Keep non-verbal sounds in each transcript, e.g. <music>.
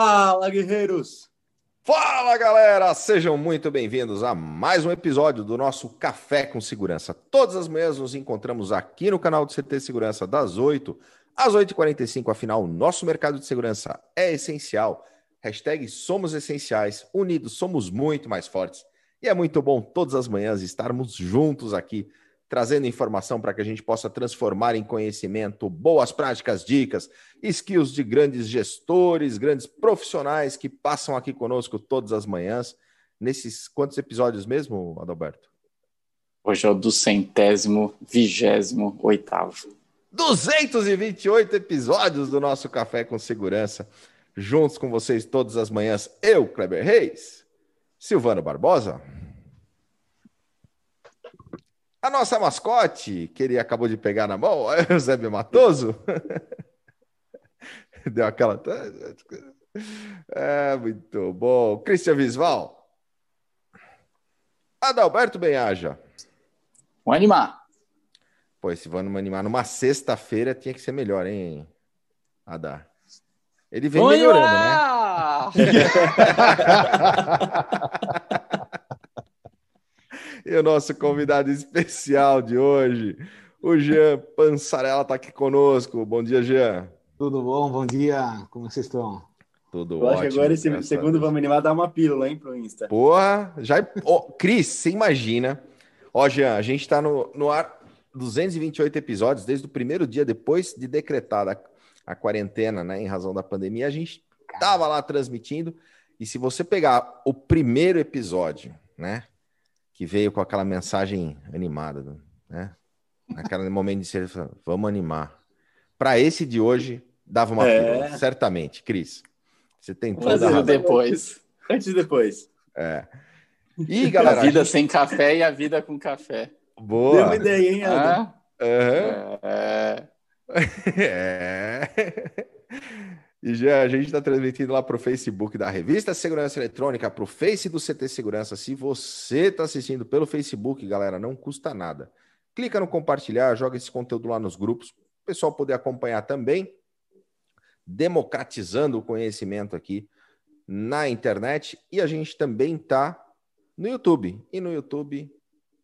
Fala, guerreiros! Fala, galera! Sejam muito bem-vindos a mais um episódio do nosso Café com Segurança. Todas as manhãs nos encontramos aqui no canal do CT Segurança das 8 às 8h45. Afinal, nosso mercado de segurança é essencial. Hashtag somos essenciais, unidos somos muito mais fortes. E é muito bom todas as manhãs estarmos juntos aqui trazendo informação para que a gente possa transformar em conhecimento boas práticas, dicas, skills de grandes gestores, grandes profissionais que passam aqui conosco todas as manhãs. Nesses quantos episódios mesmo, Adalberto? Hoje é o do centésimo, vigésimo, oitavo. 228 episódios do nosso Café com Segurança, juntos com vocês todas as manhãs. Eu, Kleber Reis, Silvano Barbosa. A nossa mascote, que ele acabou de pegar na mão, é <laughs> o Eusébio Matoso. <laughs> Deu aquela. É, muito bom. Cristian Visval. Adalberto Benhaja. Vamos animar. Pô, esse vamos animar numa sexta-feira tinha que ser melhor, hein, Adar? Ele vem Vamos melhorando, né? <laughs> E o nosso convidado especial de hoje, o Jean Pansarela, está aqui conosco. Bom dia, Jean. Tudo bom? Bom dia. Como vocês estão? Tudo Eu ótimo. Acho que agora esse segundo vamos animar dar uma pílula, hein, pro Insta. Porra, já. Oh, Cris, você imagina? Ó, Jean, a gente está no, no ar 228 episódios desde o primeiro dia depois de decretada a quarentena, né, em razão da pandemia. A gente tava lá transmitindo. E se você pegar o primeiro episódio, né, que veio com aquela mensagem animada, né? Naquele <laughs> momento de ser, vamos animar. Para esse de hoje, dava uma é. pílula, certamente, Cris. Você tem toda Antes a depois. Antes e depois. É. E, galera. A vida gente... sem café e a vida com café. Boa. Deu uma ideia, hein, Adam? Ah? Uhum. É. <laughs> é. E já a gente está transmitindo lá para o Facebook da Revista Segurança Eletrônica, para o Face do CT Segurança. Se você está assistindo pelo Facebook, galera, não custa nada. Clica no compartilhar, joga esse conteúdo lá nos grupos, o pessoal poder acompanhar também, democratizando o conhecimento aqui na internet. E a gente também está no YouTube. E no YouTube,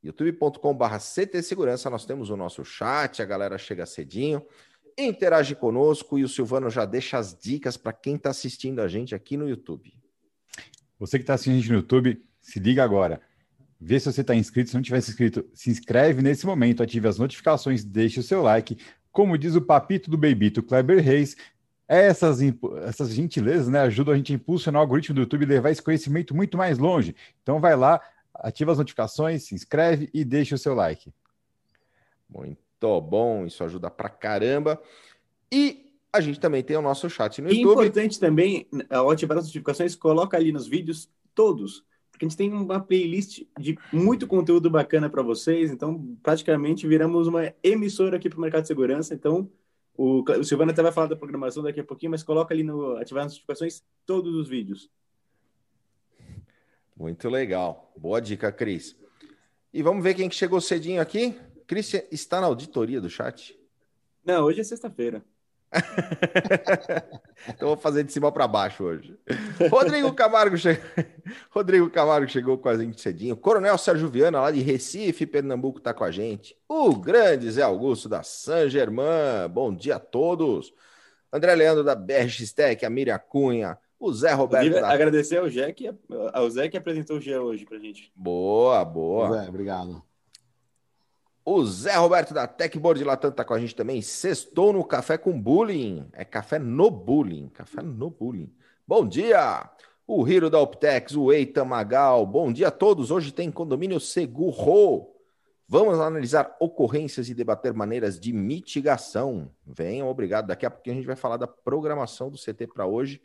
youtube.com.br CT Segurança, nós temos o nosso chat, a galera chega cedinho interage conosco e o Silvano já deixa as dicas para quem está assistindo a gente aqui no YouTube. Você que está assistindo a gente no YouTube, se liga agora. Vê se você está inscrito. Se não tiver inscrito, se inscreve nesse momento, ative as notificações, deixe o seu like. Como diz o papito do Bebito Kleber Reis, essas, essas gentilezas né, ajudam a gente a impulsionar o algoritmo do YouTube e levar esse conhecimento muito mais longe. Então vai lá, ativa as notificações, se inscreve e deixa o seu like. Muito bom, isso ajuda pra caramba. E a gente também tem o nosso chat no e YouTube. importante também, ao ativar as notificações, coloca ali nos vídeos todos, porque a gente tem uma playlist de muito conteúdo bacana para vocês, então praticamente viramos uma emissora aqui para o mercado de segurança, então o, o Silvano até vai falar da programação daqui a pouquinho, mas coloca ali no ativar as notificações todos os vídeos. Muito legal. Boa dica, Cris. E vamos ver quem que chegou cedinho aqui. Christian está na auditoria do chat? Não, hoje é sexta-feira. <laughs> então vou fazer de cima para baixo hoje. Rodrigo Camargo, che... <laughs> Rodrigo Camargo chegou com a gente cedinho. Coronel Sérgio Viana, lá de Recife, Pernambuco, está com a gente. O grande Zé Augusto da San Germain. Bom dia a todos. André Leandro da BRX Tech, a Miriam Cunha, o Zé Roberto. Da... Agradecer ao Zé, que, ao Zé que apresentou o G hoje para gente. Boa, boa. Zé, obrigado. O Zé Roberto da Techboard Latam tá com a gente também. Sextou no Café com Bullying. É café no bullying. Café no bullying. Bom dia! O Hiro da Optex, o Eitan Magal. Bom dia a todos. Hoje tem condomínio seguro. Vamos analisar ocorrências e debater maneiras de mitigação. Venham, obrigado. Daqui a pouco a gente vai falar da programação do CT para hoje.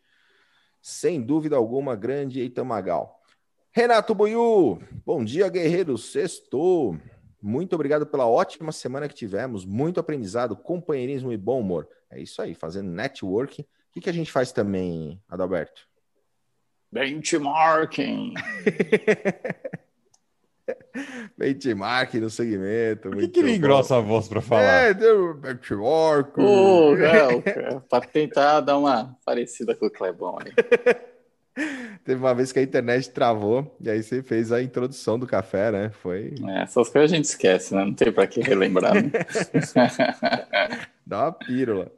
Sem dúvida alguma, grande Eitan Magal. Renato Buiu. Bom dia, guerreiro. Sextou. Muito obrigado pela ótima semana que tivemos, muito aprendizado, companheirismo e bom humor. É isso aí, fazendo networking. O que, que a gente faz também, Adalberto? Benchmarking. <laughs> benchmark no segmento. Por que, que ele engrossa a voz para falar? É, deu benchmark. Ô, não, pra tentar dar uma parecida com o Clebão aí. <laughs> Teve uma vez que a internet travou e aí você fez a introdução do café, né? Foi. É, essas coisas a gente esquece, né? Não tem pra que relembrar. Né? <laughs> Dá uma pílula.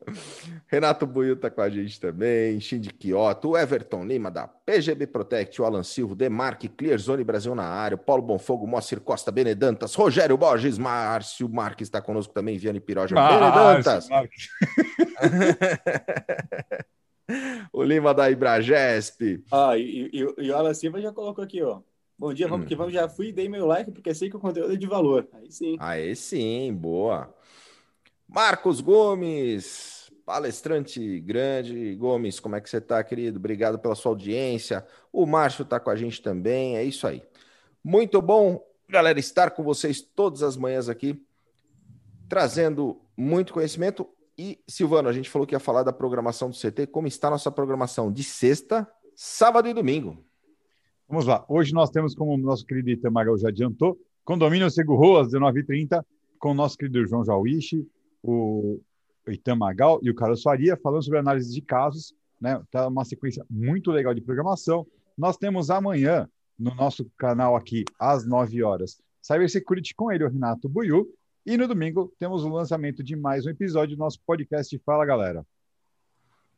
Renato Buiu tá com a gente também, Shindy Kioto, o Everton Lima da PGB Protect, o Alan Silva, Demarque, Clearzone Brasil na área, Paulo Bonfogo, Moacir Costa, Benedantas, Rogério Borges, Márcio Marques está conosco também, Viane Piroja, Benedantas. <laughs> <laughs> o Lima da Ibragesp. Ah, e, e, e o Alan Silva já colocou aqui, ó. Bom dia, vamos hum. que vamos. Já fui, dei meu like, porque sei que o conteúdo é de valor. Aí sim. Aí sim, boa. Marcos Gomes, palestrante grande. Gomes, como é que você está, querido? Obrigado pela sua audiência. O Márcio está com a gente também. É isso aí. Muito bom, galera, estar com vocês todas as manhãs aqui, trazendo muito conhecimento. E, Silvano, a gente falou que ia falar da programação do CT. Como está a nossa programação de sexta, sábado e domingo? Vamos lá. Hoje nós temos, como o nosso querido Itamar já adiantou, Condomínio Seguro às 19h30, com o nosso querido João Jauichi, o Itam Magal e o Carlos Faria falando sobre análise de casos. Né? Tá uma sequência muito legal de programação. Nós temos amanhã, no nosso canal aqui, às 9 horas, Cyber Security com ele, o Renato Buiu. E no domingo temos o lançamento de mais um episódio do nosso podcast Fala Galera.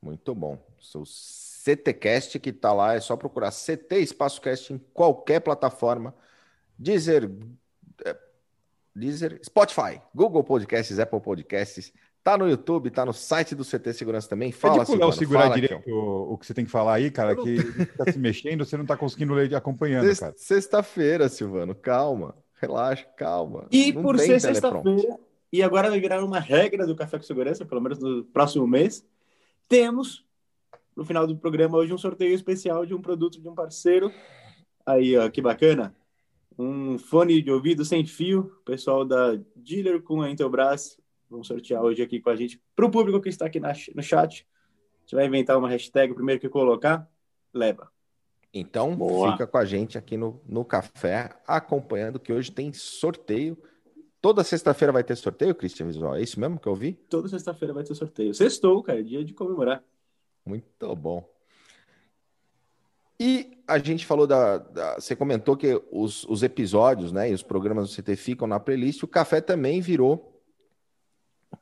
Muito bom. Seu CTcast que está lá, é só procurar CT Espaço Cast em qualquer plataforma. Deezer, é, Deezer, Spotify, Google Podcasts, Apple Podcasts. Tá no YouTube, tá no site do CT Segurança também. Fala, Pede pro segurar fala, direito o, o, que você tem que falar aí, cara, que tá se mexendo, você não tá conseguindo ler acompanhando, Sexta, cara. Sexta-feira, Silvano, calma. Relaxa, calma. E não por ser sexta-feira, e agora vai virar uma regra do Café com Segurança, pelo menos no próximo mês, temos, no final do programa, hoje um sorteio especial de um produto de um parceiro. Aí, ó, que bacana. Um fone de ouvido sem fio, pessoal da Dealer com a Intelbras vão sortear hoje aqui com a gente. Para o público que está aqui na, no chat, a gente vai inventar uma hashtag, o primeiro que colocar, leva. Então, Boa. fica com a gente aqui no, no café, acompanhando que hoje tem sorteio. Toda sexta-feira vai ter sorteio, Christian Visual? É isso mesmo que eu vi? Toda sexta-feira vai ter sorteio. Sextou, cara, dia de comemorar. Muito bom. E a gente falou da, da, Você comentou que os, os episódios né, e os programas do CT ficam na playlist. O café também virou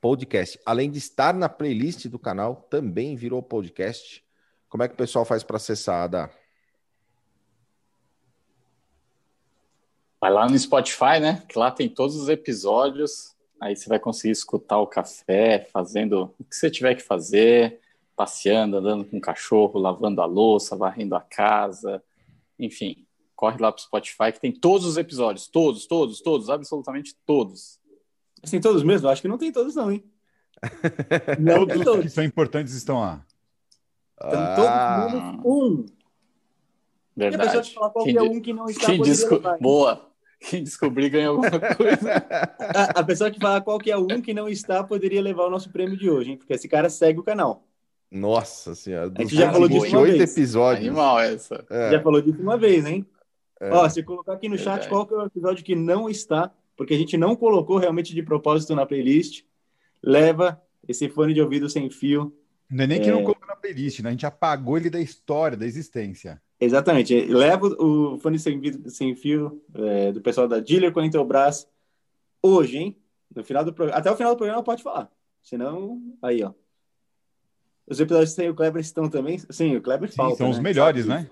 podcast. Além de estar na playlist do canal, também virou podcast. Como é que o pessoal faz para acessar, Ada? Vai lá no Spotify, né? Que lá tem todos os episódios. Aí você vai conseguir escutar o café, fazendo o que você tiver que fazer, passeando, andando com o cachorro, lavando a louça, varrendo a casa. Enfim, corre lá pro Spotify que tem todos os episódios. Todos, todos, todos, absolutamente todos. Assim, todos mesmo? Acho que não tem todos, não, hein? <laughs> não, todos, todos que são importantes estão lá. Estão ah. todos menos um. Verdade. E a pessoa te falar qualquer quem, um que não está quem desco... Boa. Quem descobrir ganha alguma coisa. a, a, pessoa que falar qualquer um que não está poderia levar o nosso prêmio de hoje, hein? Porque esse cara segue o canal. Nossa senhora. A gente já falou disso uma vez. episódios. Animal essa. É. Já falou disso uma vez, hein? É. Ó, se colocar aqui no chat qual que é o episódio que não está, porque a gente não colocou realmente de propósito na playlist, leva esse fone de ouvido sem fio. Não é nem que é... não colocou na playlist, né? A gente apagou ele da história, da existência. Exatamente. Leva o fone sem, sem fio é, do pessoal da Dealer com a Intelbras hoje, hein? No final do Até o final do programa pode falar. Senão, aí, ó. Os episódios sem o Kleber estão também. Sim, o Kleber Sim, falta. São né? os melhores, né?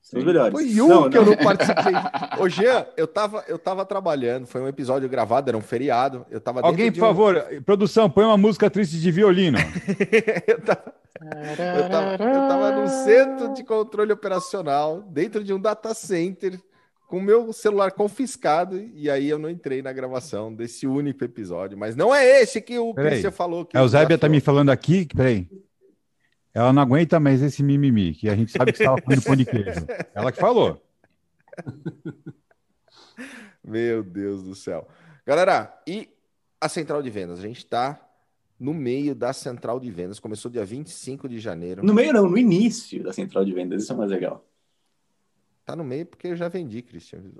São os melhores. Foi um não, que não. eu não participei. <laughs> Ô, Jean, eu tava, eu tava trabalhando, foi um episódio gravado, era um feriado. Eu tava Alguém, por um... favor, produção, põe uma música triste de violino. <laughs> eu tava. Eu tava, eu tava num centro de controle operacional, dentro de um data center, com o meu celular confiscado, e aí eu não entrei na gravação desse único episódio. Mas não é esse que o Cristian falou. Que é, o Zébia tá me falando aqui, peraí. Ela não aguenta mais esse mimimi, que a gente sabe que estava comendo pão de queijo. Ela que falou. Meu Deus do céu. Galera, e a central de vendas? A gente está no meio da central de vendas. Começou dia 25 de janeiro. No meio não, no início da central de vendas. Isso é mais legal. Tá no meio porque eu já vendi, Cristian. <laughs>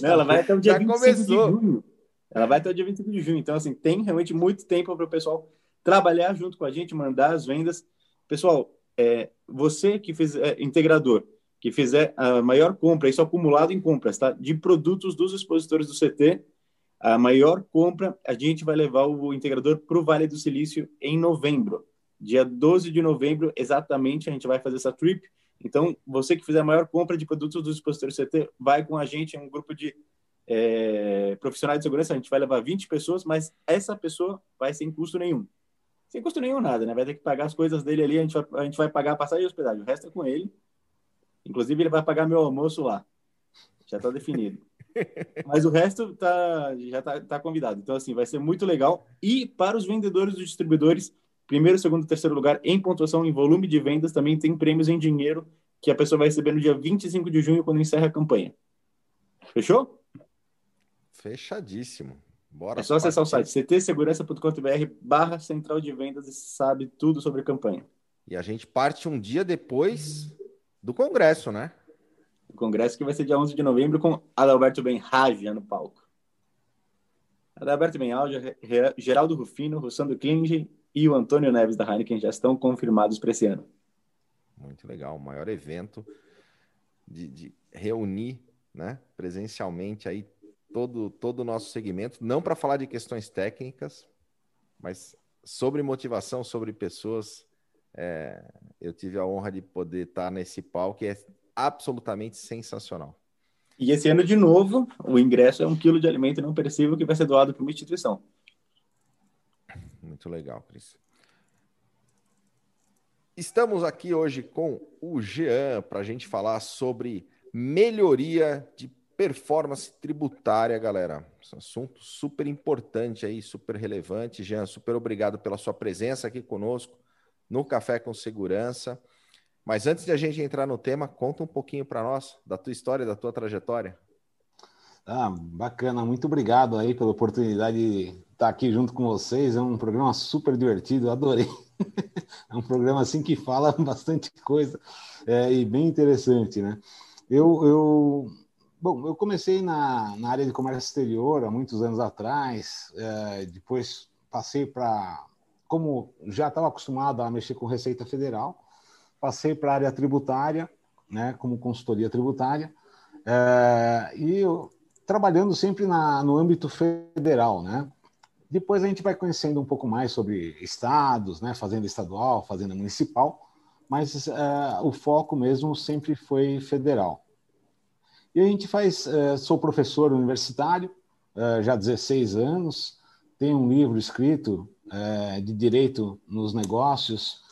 Não, ela vai até o dia Já 25 começou. de junho. Ela vai até o dia 25 de junho. Então, assim, tem realmente muito tempo para o pessoal trabalhar junto com a gente, mandar as vendas. Pessoal, é, você que fez é, integrador, que fizer a maior compra, isso acumulado em compras, tá? De produtos dos expositores do CT, a maior compra, a gente vai levar o integrador para o Vale do Silício em novembro. Dia 12 de novembro, exatamente, a gente vai fazer essa trip. Então, você que fizer a maior compra de produtos do CT, vai com a gente, é um grupo de é, profissionais de segurança, a gente vai levar 20 pessoas, mas essa pessoa vai sem custo nenhum. Sem custo nenhum nada, né? Vai ter que pagar as coisas dele ali, a gente vai, a gente vai pagar a passagem e hospedagem, o resto é com ele. Inclusive, ele vai pagar meu almoço lá. Já está definido. Mas o resto tá, já está tá convidado. Então, assim, vai ser muito legal. E para os vendedores e distribuidores, primeiro, segundo e terceiro lugar em pontuação, em volume de vendas, também tem prêmios em dinheiro que a pessoa vai receber no dia 25 de junho, quando encerra a campanha. Fechou? Fechadíssimo. Bora. É só acessar o site ctsegurança.com.br barra central de vendas e sabe tudo sobre a campanha. E a gente parte um dia depois do congresso, né? O congresso que vai ser dia 11 de novembro com Adalberto Benraja no palco. Adalberto Benraja, Geraldo Rufino, Russando Klinge e o Antônio Neves da Heineken já estão confirmados para esse ano. Muito legal. O maior evento de, de reunir né, presencialmente aí todo, todo o nosso segmento, não para falar de questões técnicas, mas sobre motivação, sobre pessoas. É, eu tive a honra de poder estar nesse palco, que é absolutamente sensacional. E esse ano, de novo, o ingresso é um quilo de alimento não perecível que vai ser doado para uma instituição. Muito legal, Cris. Estamos aqui hoje com o Jean para a gente falar sobre melhoria de performance tributária, galera. Esse assunto super importante aí, super relevante. Jean, super obrigado pela sua presença aqui conosco no Café com Segurança. Mas antes de a gente entrar no tema, conta um pouquinho para nós da tua história, da tua trajetória. Ah, bacana, muito obrigado aí pela oportunidade de estar aqui junto com vocês. É um programa super divertido, adorei. <laughs> É um programa assim que fala <laughs> bastante coisa é, e bem interessante, né? Eu, eu, bom, eu comecei na, na área de comércio exterior há muitos anos atrás, é, depois passei para, como já estava acostumado a mexer com Receita Federal, passei para a área tributária, né, como consultoria tributária, é, e eu, trabalhando sempre na, no âmbito federal, né? Depois a gente vai conhecendo um pouco mais sobre estados, né, fazenda estadual, fazenda municipal, mas é, o foco mesmo sempre foi federal. E a gente faz, é, sou professor universitário, é, já há 16 anos, tenho um livro escrito é, de direito nos negócios,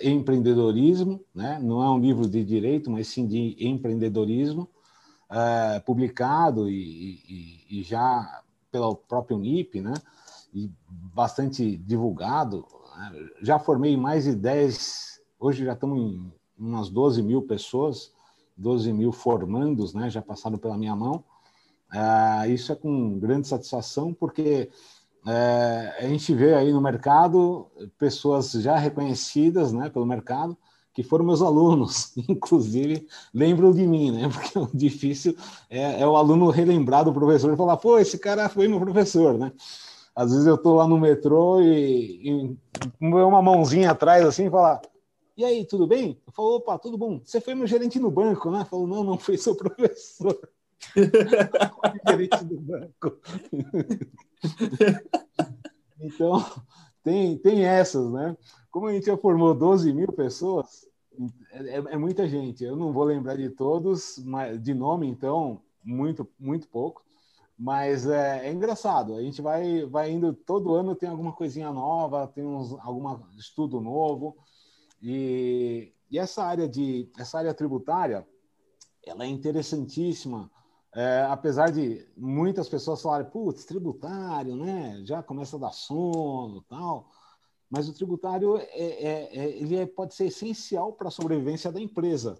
e empreendedorismo, né? não é um livro de direito, mas sim de empreendedorismo, publicado e, e, e já pelo próprio NIP, né? e bastante divulgado. Né? Já formei mais de 10, hoje já estamos em umas 12 mil pessoas, 12 mil formandos, né? já passaram pela minha mão. Ah, isso é com grande satisfação, porque é, a gente vê aí no mercado pessoas já reconhecidas né, pelo mercado, que foram meus alunos, <laughs> inclusive lembram de mim, né? Porque o difícil é, é, o aluno relembrar do professor e falar, pô, esse cara foi meu professor, né? Às vezes eu tô lá no metrô e, e uma mãozinha atrás assim e falar, e aí, tudo bem? Eu falo, opa, tudo bom. Você foi meu gerente no banco, né? Falou, não, não foi seu <laughs> professor. <laughs> gerente do banco. <laughs> então, tem, tem essas, né? Como a gente já formou 12 mil pessoas, é, é, muita gente. Eu não vou lembrar de todos, mas de nome, então, muito, muito pouco. Mas é, é, engraçado. A gente vai, vai indo todo ano tem alguma coisinha nova, tem uns, algum estudo novo. E, e essa área de essa área tributária, ela é interessantíssima. É, apesar de muitas pessoas falarem, putz, tributário, né? Já começa a dar sono, tal mas o tributário é, é, é ele é, pode ser essencial para a sobrevivência da empresa,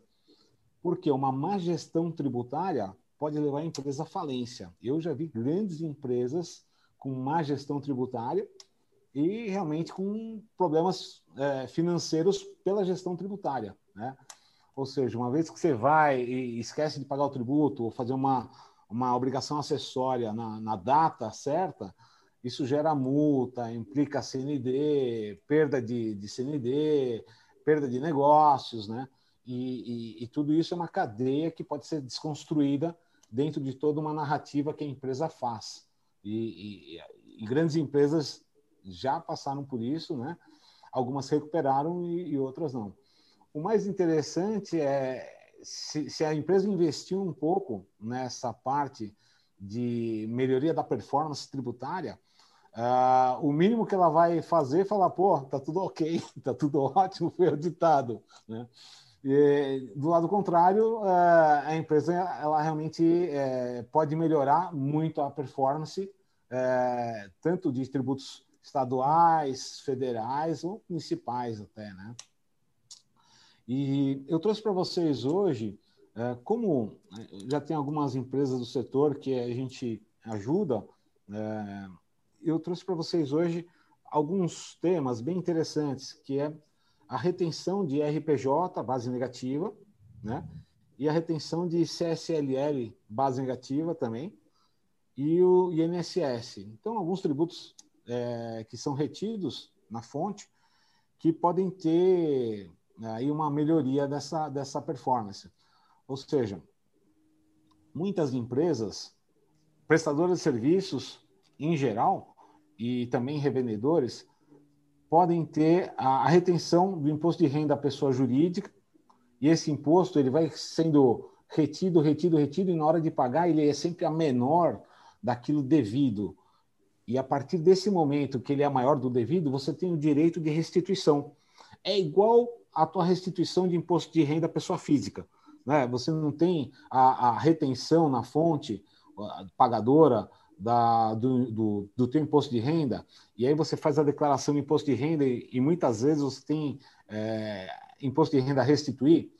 porque uma má gestão tributária pode levar a empresa à falência. Eu já vi grandes empresas com má gestão tributária e realmente com problemas é, financeiros pela gestão tributária, né? Ou seja, uma vez que você vai e esquece de pagar o tributo ou fazer uma, uma obrigação acessória na, na data certa, isso gera multa, implica CND, perda de, de CND, perda de negócios, né? E, e, e, tudo isso é uma cadeia que pode ser desconstruída dentro de toda uma narrativa que a empresa faz. E, e grandes empresas já passaram por isso, né? Algumas recuperaram e, outras não. O mais interessante é se, se a empresa investiu um pouco nessa parte de melhoria da performance tributária, Uh, o mínimo que ela vai fazer é falar, pô, tá tudo ok, <laughs> tá tudo ótimo, foi auditado. Né? E, do lado contrário, uh, a empresa ela realmente uh, pode melhorar muito a performance, eh, tanto de tributos estaduais, federais ou municipais até, né? E eu trouxe para vocês hoje, eh, como já tem algumas empresas do setor que a gente ajuda, eu trouxe para vocês hoje alguns temas bem interessantes, que é a retenção de RPJ, base negativa, né? E a retenção de CSLL, base negativa também, e o INSS. Então, alguns tributos é, que são retidos na fonte que podem ter aí uma melhoria dessa, dessa performance. Ou seja, muitas empresas, prestadoras de serviços, em geral, e também revendedores, podem ter a, a retenção do imposto de renda à pessoa jurídica, e esse imposto ele vai sendo retido, retido, retido, e na hora de pagar ele é sempre a menor daquilo devido. E a partir desse momento que ele é maior do devido, você tem o direito de restituição. É igual a tua restituição de imposto de renda à pessoa física. Né? Você não tem a, a retenção na fonte pagadora da, do, do, do teu imposto de renda, e aí você faz a declaração de imposto de renda e, e muitas vezes você tem é, imposto de renda a restituir,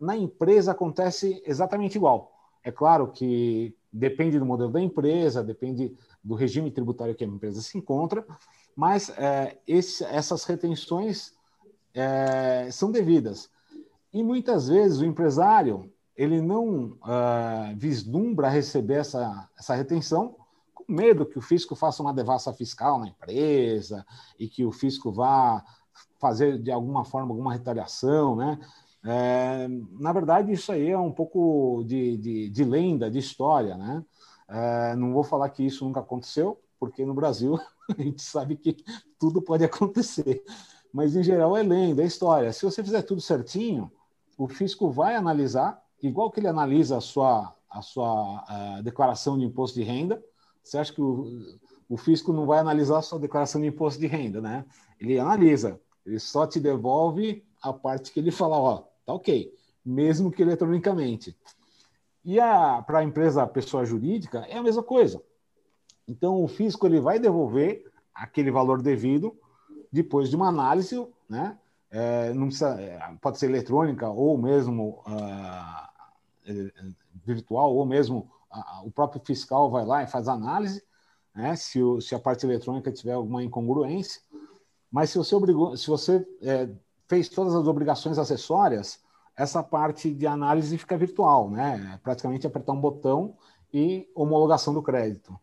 na empresa acontece exatamente igual. É claro que depende do modelo da empresa, depende do regime tributário que a empresa se encontra, mas é, esse, essas retenções é, são devidas. E muitas vezes o empresário ele não uh, vislumbra receber essa, essa retenção com medo que o fisco faça uma devassa fiscal na empresa e que o fisco vá fazer de alguma forma alguma retaliação, né? É, na verdade, isso aí é um pouco de, de, de lenda, de história, né? É, não vou falar que isso nunca aconteceu, porque no Brasil <laughs> a gente sabe que tudo pode acontecer. Mas, em geral, é lenda, é história. Se você fizer tudo certinho, o fisco vai analisar, igual que ele analisa a sua, a sua a declaração de imposto de renda, você acha que o, o fisco não vai analisar a sua declaração de imposto de renda, né? Ele analisa, ele só te devolve a parte que ele fala, ó, tá ok, mesmo que eletronicamente. E para a empresa, pessoa jurídica, é a mesma coisa. Então, o fisco ele vai devolver aquele valor devido depois de uma análise, né? É, não precisa, é, pode ser eletrônica ou mesmo uh, virtual ou mesmo o próprio fiscal vai lá e faz análise, né, se, o, se a parte eletrônica tiver alguma incongruência. Mas se você, obrigou, se você é, fez todas as obrigações acessórias, essa parte de análise fica virtual, né? É praticamente apertar um botão e homologação do crédito.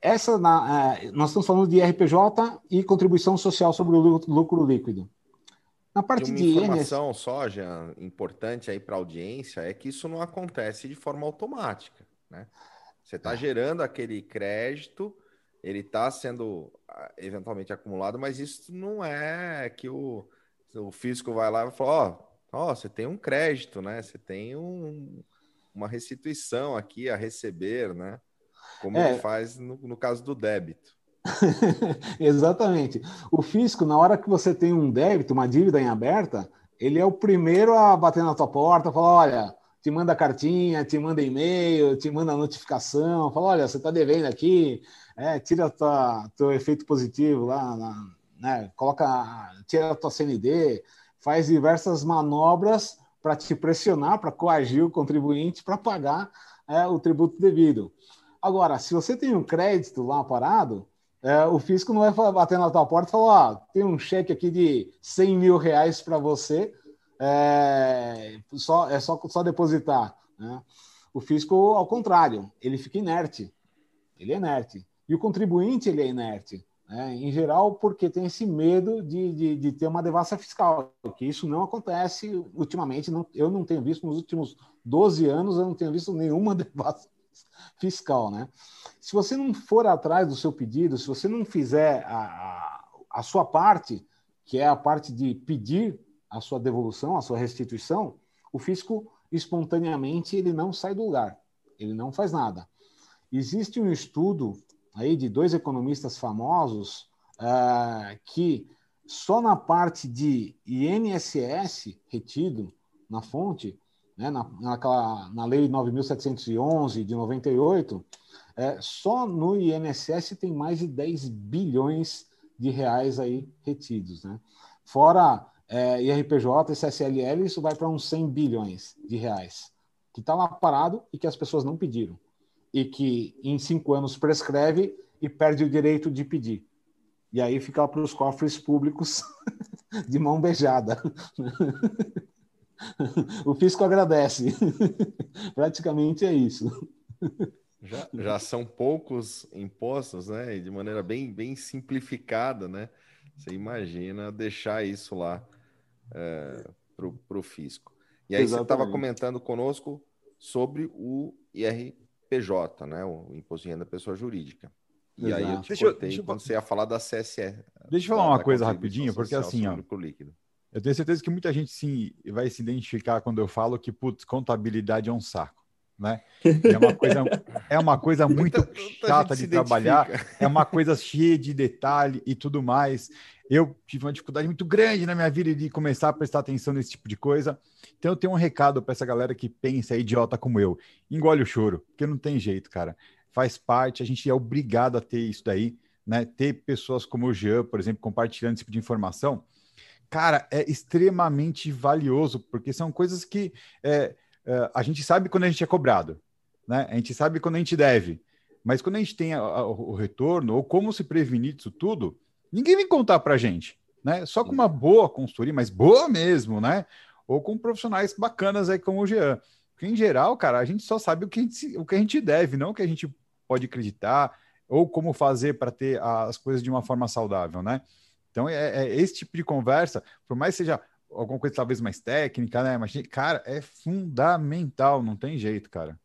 Essa na, é, nós estamos falando de RPJ e contribuição social sobre o lucro líquido. Na parte de informação INS... só, Jean, importante aí para a audiência é que isso não acontece de forma automática, né? Você está gerando aquele crédito, ele está sendo ah, eventualmente acumulado, mas isso não é que o, o fisco vai lá e fala, ó, oh, você tem um crédito, né? Você tem um, uma restituição aqui a receber, né? Como é. ele faz no, no caso do débito. <laughs> Exatamente. O fisco, na hora que você tem um débito, uma dívida em aberta, ele é o primeiro a bater na tua porta, falar, olha, te manda cartinha, te manda e-mail, te manda notificação, fala, olha, você está devendo aqui, é, tira tua, teu efeito positivo lá, na, né, coloca, tira a tua CND, faz diversas manobras para te pressionar, para coagir o contribuinte para pagar é, o tributo devido. Agora, se você tem um crédito lá parado, é, o fisco não vai bater na tua porta e falar: ó, tem um cheque aqui de 100 mil reais para você, é só, é só, só depositar. Né? O fisco, ao contrário, ele fica inerte. Ele é inerte. E o contribuinte, ele é inerte. Né? Em geral, porque tem esse medo de, de, de, ter uma devassa fiscal, que isso não acontece ultimamente. Não, eu não tenho visto nos últimos 12 anos, eu não tenho visto nenhuma <laughs> devassa fiscal. Né? Se você não for atrás do seu pedido, se você não fizer a, a, sua parte, que é a parte de pedir a sua devolução, a sua restituição, o fisco espontaneamente ele não sai do lugar, ele não faz nada. Existe um estudo aí de dois economistas famosos uh, que só na parte de INSS retido na fonte, né, na, naquela, na Lei 9.711 de 98, é, só no INSS tem mais de 10 bilhões de reais aí retidos. Né? Fora é, IRPJ e CSLL, isso vai para uns 100 bilhões de reais, que está lá parado e que as pessoas não pediram. E que em cinco anos prescreve e perde o direito de pedir. E aí fica para os cofres públicos <laughs> de mão beijada. <laughs> <laughs> o fisco agradece. <laughs> Praticamente é isso. Já, já, são poucos impostos, né? E de maneira bem, bem simplificada, né? Você imagina deixar isso lá é, para o fisco. E aí Exatamente. você estava comentando conosco sobre o IRPJ, né? O Imposto de Renda Pessoa Jurídica. E Exato. aí eu te deixa, cortei deixa, quando você ia falar da CSE. Deixa eu falar uma coisa rapidinho, porque assim, ó, eu tenho certeza que muita gente sim vai se identificar quando eu falo que, putz, contabilidade é um saco. Né? É uma coisa, é uma coisa <laughs> muito muita, muita chata de trabalhar, é uma coisa cheia de detalhe e tudo mais eu tive uma dificuldade muito grande na minha vida de começar a prestar atenção nesse tipo de coisa. Então eu tenho um recado para essa galera que pensa, é idiota como eu. Engole o choro, porque não tem jeito, cara. Faz parte, a gente é obrigado a ter isso daí, né? Ter pessoas como o Jean, por exemplo, compartilhando esse tipo de informação. Cara, é extremamente valioso, porque são coisas que é, é, a gente sabe quando a gente é cobrado, né? A gente sabe quando a gente deve. Mas quando a gente tem a, a, o retorno, ou como se prevenir disso tudo, Ninguém vem contar para gente, né? Só com uma boa consultoria, mas boa mesmo, né? Ou com profissionais bacanas aí como o Jean. Porque, em geral, cara, a gente só sabe o que a gente, o que a gente deve, não o que a gente pode acreditar ou como fazer para ter as coisas de uma forma saudável, né? Então, é, é, esse tipo de conversa, por mais que seja alguma coisa talvez mais técnica, né? Mas, cara, é fundamental, não tem jeito, cara.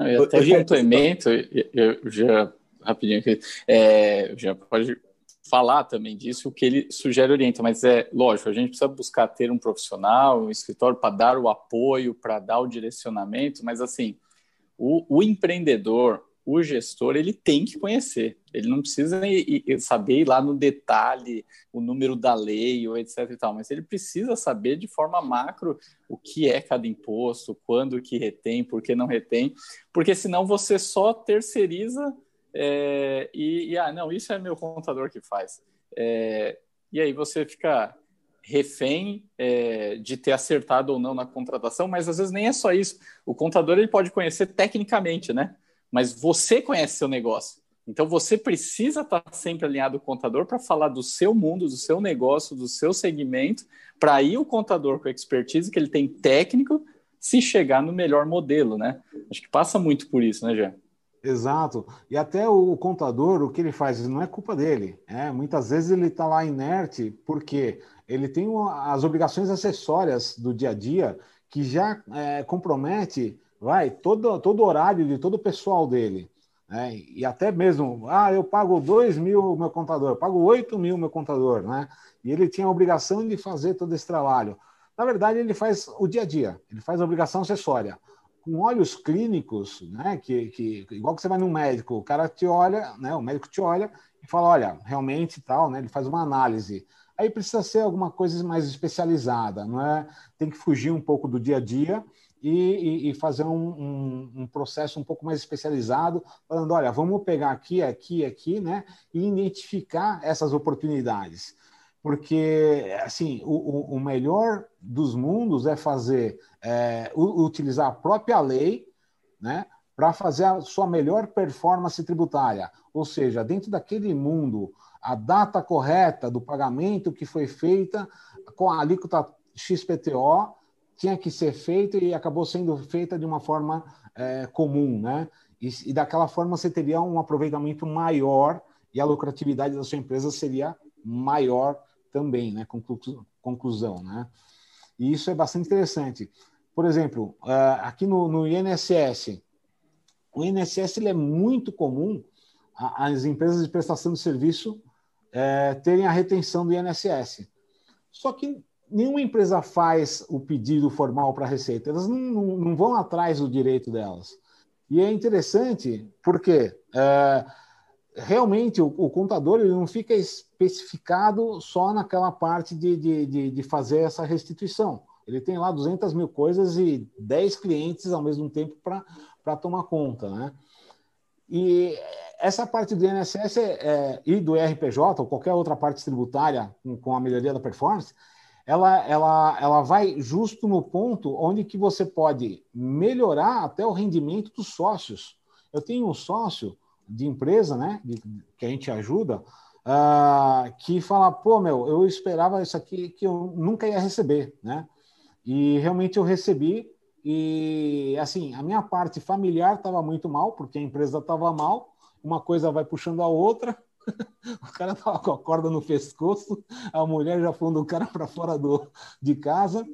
Eu até complemento, eu, eu já rapidinho é, já pode falar também disso, o que ele sugere orienta, mas é lógico, a gente precisa buscar ter um profissional, um escritório para dar o apoio, para dar o direcionamento, mas assim, o, o, empreendedor, o gestor, ele tem que conhecer, ele não precisa ir, ir, saber ir lá no detalhe o número da lei ou etc e tal, mas ele precisa saber de forma macro o que é cada imposto, quando que retém, por que não retém, porque senão você só terceiriza é, e, e, ah, não, isso é meu contador que faz. É, e aí você fica refém é, de ter acertado ou não na contratação, mas às vezes nem é só isso. O contador ele pode conhecer tecnicamente, né? Mas você conhece seu negócio. Então você precisa estar sempre alinhado com o contador para falar do seu mundo, do seu negócio, do seu segmento, para aí o contador com a expertise que ele tem técnico se chegar no melhor modelo, né? Acho que passa muito por isso, né, Jean? Exato. E até o contador, o que ele faz, não é culpa dele. É, muitas vezes ele está lá inerte porque ele tem as obrigações acessórias do dia a dia que já é, compromete vai todo, todo horário de todo o pessoal dele. Né? E até mesmo, ah, eu pago 2 mil meu contador, pago 8 mil meu contador, né? E ele tinha a obrigação de fazer todo esse trabalho. Na verdade, ele faz o dia a dia, ele faz a obrigação acessória com olhos clínicos, né? Que, que igual que você vai no médico, o cara te olha, né? O médico te olha e fala, olha, realmente tal, né? Ele faz uma análise. Aí precisa ser alguma coisa mais especializada, não é? Tem que fugir um pouco do dia a dia e, e, fazer um, um, um, processo um pouco mais especializado, falando, olha, vamos pegar aqui, aqui, aqui, né? E identificar essas oportunidades porque assim o, o, melhor dos mundos é fazer é, utilizar a própria lei né, para fazer a sua melhor performance tributária, ou seja, dentro daquele mundo, a data correta do pagamento que foi feita com a alíquota XPTO tinha que ser feita e acabou sendo feita de uma forma é, comum, né? E, e, daquela forma você teria um aproveitamento maior e a lucratividade da sua empresa seria maior também, né? Conclu conclusão, né? E isso é bastante interessante. Por exemplo, uh, aqui no, no, INSS, o INSS ele é muito comum as empresas de prestação de serviço é, terem a retenção do INSS. Só que nenhuma empresa faz o pedido formal para a Receita, elas não, não, vão atrás do direito delas. E é interessante porque é, realmente o, o, contador ele não fica especificado só naquela parte de, de, de, de fazer essa restituição. Ele tem lá 200 mil coisas e 10 clientes ao mesmo tempo para tomar conta. Né? E essa parte do INSS é, é, e do RPJ, ou qualquer outra parte tributária com, com a melhoria da performance, ela, ela, ela vai justo no ponto onde que você pode melhorar até o rendimento dos sócios. Eu tenho um sócio de empresa, né, de, que a gente ajuda, uh, que fala, pô, meu, eu esperava isso aqui que eu nunca ia receber, né? E realmente eu recebi e, assim, a minha parte familiar estava muito mal, porque a empresa estava mal, uma coisa vai puxando a outra. <laughs> o cara tava com a corda no pescoço, a mulher já pondo o cara para fora do, de casa,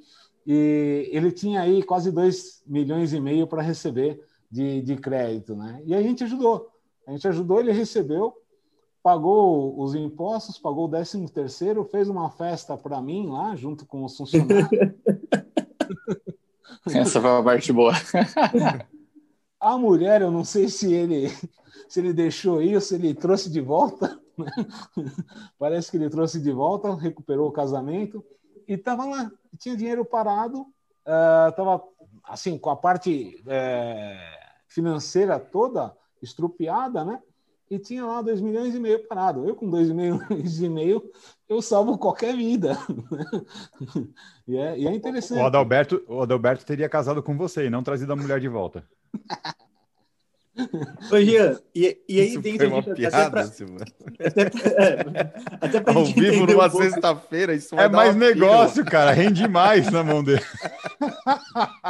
e ele tinha aí quase 2 milhões e meio para receber de, de crédito, né? E a gente ajudou. A gente ajudou, ele recebeu, pagou os impostos, pagou o 13 terceiro, fez uma festa para mim lá, junto com os funcionários. <laughs> Essa foi a parte boa. <laughs> A mulher, eu não sei se ele se ele deixou isso, se ele trouxe de volta. Né? <laughs> Parece que ele trouxe de volta, recuperou o casamento e estava lá, tinha dinheiro parado, estava uh, assim com a parte uh, financeira toda estrupiada, né? E tinha lá dois milhões e meio parado. Eu com dois <laughs> milhões e meio eu salvo qualquer vida. <laughs> e, é, e é interessante. O Adalberto, o Adalberto teria casado com você e não trazido a mulher de volta. Ô, Jean, e, e aí Isso dentro foi uma piada, até pra, até, é, até pra <laughs> Ao gente vivo entender numa um pouco- sexta-feira, isso vai É dar mais negócio, cara. Rende mais na mão dele. <laughs>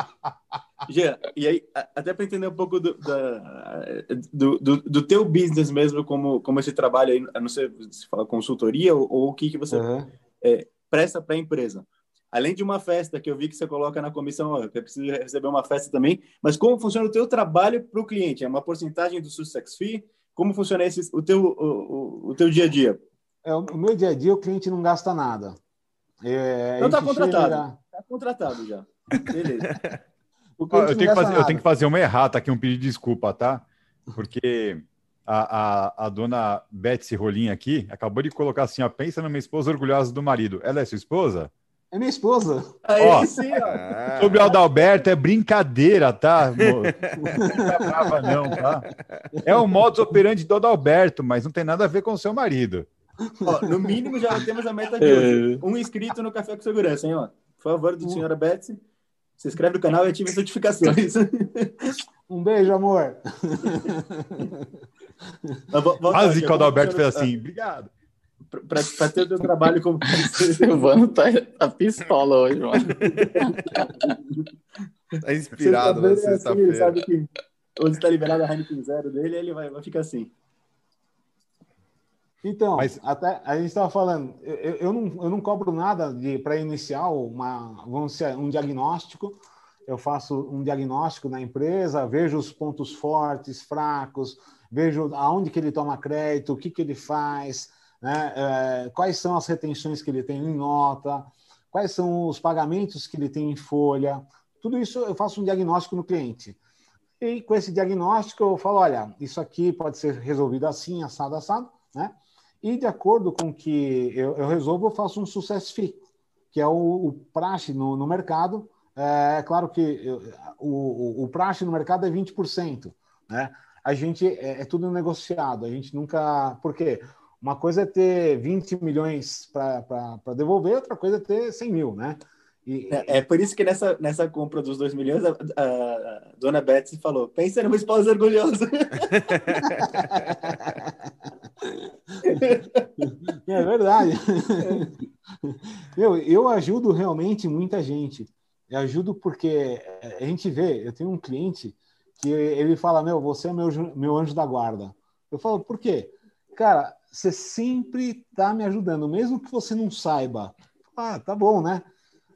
Jean, e aí, até para entender um pouco do, da- do, do, do teu business mesmo, como, como esse trabalho aí, não sei se fala consultoria ou, ou o que, que você Uhum. presta para a empresa. Além de uma festa que eu vi que você coloca na comissão, ó, eu preciso receber uma festa também, mas como funciona o teu trabalho para o cliente? É uma porcentagem do success fee? Como funciona esse, o, teu, o, o, o teu dia a dia? É, o meu dia a dia, o cliente não gasta nada. É, Então tá gente contratado. chega- Está contratado já. Beleza. <laughs> eu, tenho que fazer, eu tenho que fazer uma errata aqui, um pedido de desculpa, tá? Porque a, a, a dona Betsy Rolim aqui acabou de colocar assim: ó, pensa numa esposa orgulhosa do marido. Ela é sua esposa? É minha esposa. Aí Ó. sim, ó. Ah, Sobre o Adalberto é brincadeira, tá? Não <laughs> brava, não, tá? É o modus operandi do Adalberto, mas não tem nada a ver com o seu marido. Ó, no mínimo já temos a meta de hoje. Um inscrito no Café com Segurança, hein, ó. Por favor, do senhora Betsy, se inscreve no canal e ative as notificações. <laughs> Um beijo, amor. Quase que o Adalberto fez assim, obrigado. Para ter o teu trabalho como <laughs> Silvano tá, tá pistola hoje, mano. tá inspirado na Sexta-feira é assim, ele sexta-feira. sabe que onde está liberada a Heineken Zero dele, ele vai, vai ficar assim. Então, Mas- até a gente estava falando, eu, eu- eu não, eu não cobro nada para iniciar uma, vamos dizer, um diagnóstico. Eu faço um diagnóstico na empresa, vejo os pontos fortes, fracos, vejo aonde que ele toma crédito, o que, que ele faz, né? eh, quais são as retenções que ele tem em nota, quais são os pagamentos que ele tem em folha. Tudo isso eu faço um diagnóstico no cliente. E com esse diagnóstico eu falo, olha, isso aqui pode ser resolvido assim, assado, assado, né? E de acordo com que eu, eu resolvo, eu faço um success fee, que é o, o praxe no, no mercado. É claro que eu- o, o, praxe no mercado é 20%, né? A gente é, é tudo negociado, a gente nunca. Por quê? Uma coisa é ter 20 milhões para devolver, outra coisa é ter 100 mil, né? E, É, é por isso que nessa, nessa compra dos 2 milhões, a, a- a dona Betsy falou: pensa numa esposa orgulhosa. <laughs> É verdade. Eu, eu ajudo realmente muita gente. Eu ajudo porque a gente vê, eu tenho um cliente que ele fala, meu, você é meu, meu anjo da guarda. Eu falo, por quê? Cara, você sempre está me ajudando, mesmo que você não saiba. Ah, tá bom, né?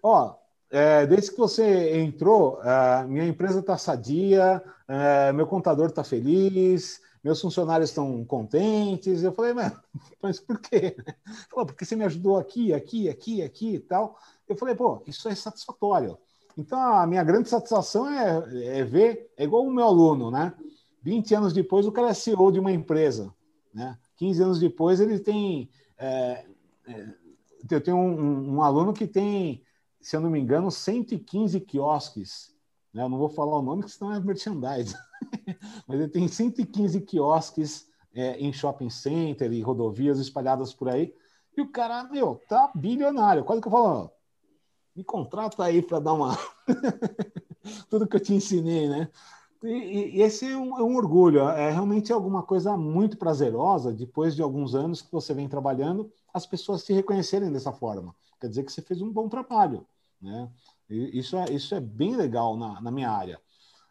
Ó, é, desde que você entrou, é, minha empresa está sadia, é, meu contador está feliz, meus funcionários estão contentes. Eu falei, mas, <laughs> mas por quê? Falou, porque você me ajudou aqui, aqui, aqui, aqui e tal. Eu falei, pô, isso é satisfatório. Então, a minha grande satisfação é, é ver, é igual o meu aluno, né? 20 anos depois, o cara é CEO de uma empresa, né? 15 anos depois, ele tem. É, é, eu tenho um, um, aluno que tem, se eu não me engano, 115 quiosques. Né? Eu não vou falar o nome, porque senão é merchandising. <laughs> Mas ele tem 115 quiosques é, em shopping center e rodovias espalhadas por aí. E o cara, meu, tá bilionário. Quase que eu falo, me contrata aí para dar uma. <laughs> Tudo que eu te ensinei, né? E, e esse é um, é um, orgulho, é realmente alguma coisa muito prazerosa, depois de alguns anos que você vem trabalhando, as pessoas se reconhecerem dessa forma. Quer dizer que você fez um bom trabalho. Né? E isso, é, isso é bem legal na, na minha área.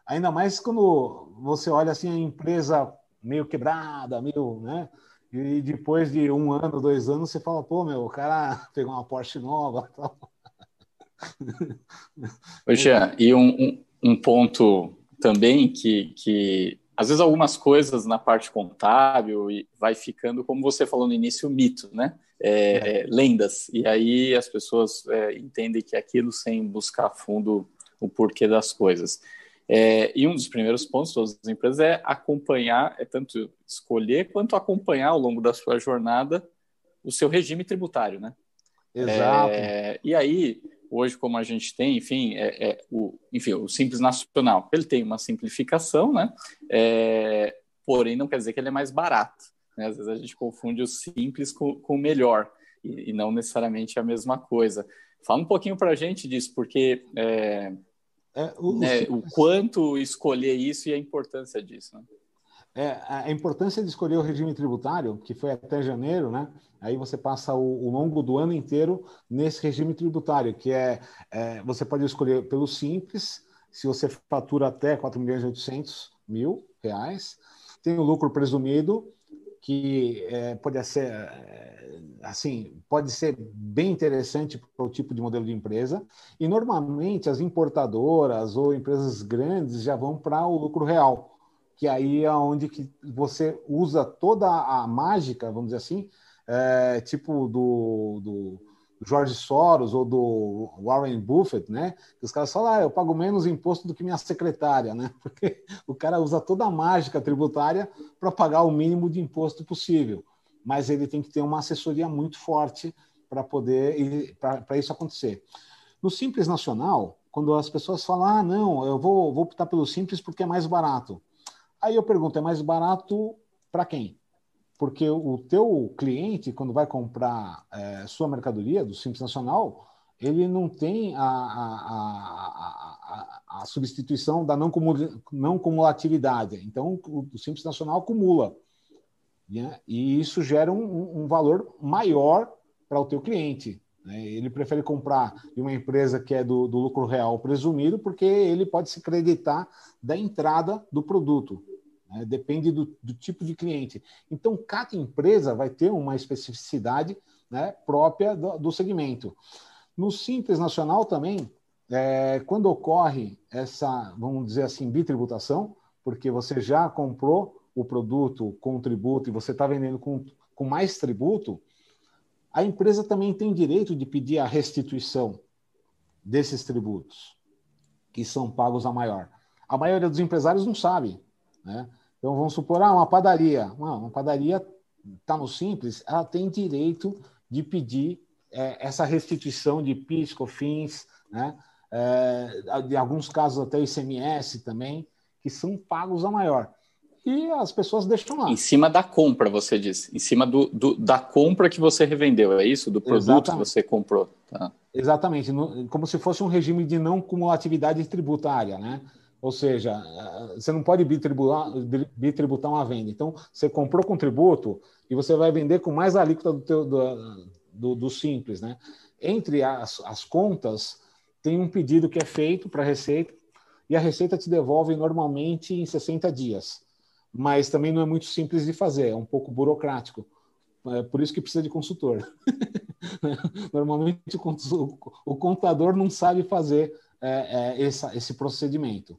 Ainda mais quando você olha assim a empresa meio quebrada, meio, né? E depois de um ano, dois anos, você fala, pô, meu, o cara <laughs> pegou uma Porsche nova. <laughs> Tal. Jean, e um, um, um, ponto também que, que às vezes algumas coisas na parte contábil vai ficando, como você falou no início, mito, né? É, é. É, lendas. E aí as pessoas é, entendem que aquilo sem buscar a fundo o porquê das coisas. É, e um dos primeiros pontos das empresas é acompanhar, é tanto escolher quanto acompanhar ao longo da sua jornada o seu regime tributário, né? Exato. É, e aí, hoje, como a gente tem, enfim, é, é, o, enfim, o Simples Nacional, ele tem uma simplificação, né? É, porém, não quer dizer que ele é mais barato. Né? Às vezes a gente confunde o simples com, com o melhor, e, e não necessariamente a mesma coisa. Fala um pouquinho para a gente disso, porque é, é, o, né, o, quanto escolher isso e a importância disso. Né? É, a importância de escolher o regime tributário, que foi até janeiro, né? Aí você passa o, o longo do ano inteiro nesse regime tributário, que é, é, você pode escolher pelo simples, se você fatura até 4 milhões e 800 mil reais, tem o lucro presumido, que é, pode ser é, assim pode ser bem interessante para o tipo de modelo de empresa. E normalmente as importadoras ou empresas grandes já vão para o lucro real que aí é onde que você usa toda a mágica vamos dizer assim é, tipo do, do George Soros ou do Warren Buffett, né? Os caras falam, ah, eu pago menos imposto do que minha secretária, né? <laughs> Porque o cara usa toda a mágica tributária para pagar o mínimo de imposto possível. Mas ele tem que ter uma assessoria muito forte para poder para isso acontecer. No Simples Nacional, quando as pessoas falam, ah, não, eu vou, vou optar pelo Simples porque é mais barato. Aí eu pergunto, é mais barato para quem? porque o teu cliente, quando vai comprar é, sua mercadoria do Simples Nacional, ele não tem a, a, a, a substituição da não, não cumulatividade. Então, o, o Simples Nacional acumula. Né? E isso gera um, um valor maior para o teu cliente. Né? Ele prefere comprar de uma empresa que é do, do lucro real presumido, porque ele pode se creditar da entrada do produto. Né? Depende do, do, tipo de cliente. Então, cada empresa vai ter uma especificidade né, própria do, do, segmento. No Simples Nacional também, é, quando ocorre essa, vamos dizer assim, bitributação, porque você já comprou o produto com tributo e você está vendendo com, com mais tributo, a empresa também tem direito de pedir a restituição desses tributos, que são pagos a maior. A maioria dos empresários não sabe. Né? Então, vamos supor, ah, uma padaria. Uma, padaria está no Simples, ela tem direito de pedir é, essa restituição de PIS, COFINS, né? É, de alguns casos até ICMS também, que são pagos a maior. E as pessoas deixam lá. Em cima da compra, você disse. Em cima do, do da compra que você revendeu, é isso? Do produto Exatamente. que você comprou. Tá. Exatamente. Como se fosse um regime de não cumulatividade tributária, né? Ou seja, você não pode bitributar, bitributar uma venda. Então, você comprou com tributo e você vai vender com mais alíquota do, teu, do, do, do simples, né? entre as, as contas, tem um pedido que é feito para a Receita e a Receita te devolve normalmente em 60 dias. Mas também não é muito simples de fazer, é um pouco burocrático. É por isso que precisa de consultor. <laughs> Normalmente o contador não sabe fazer é, é, essa, esse procedimento.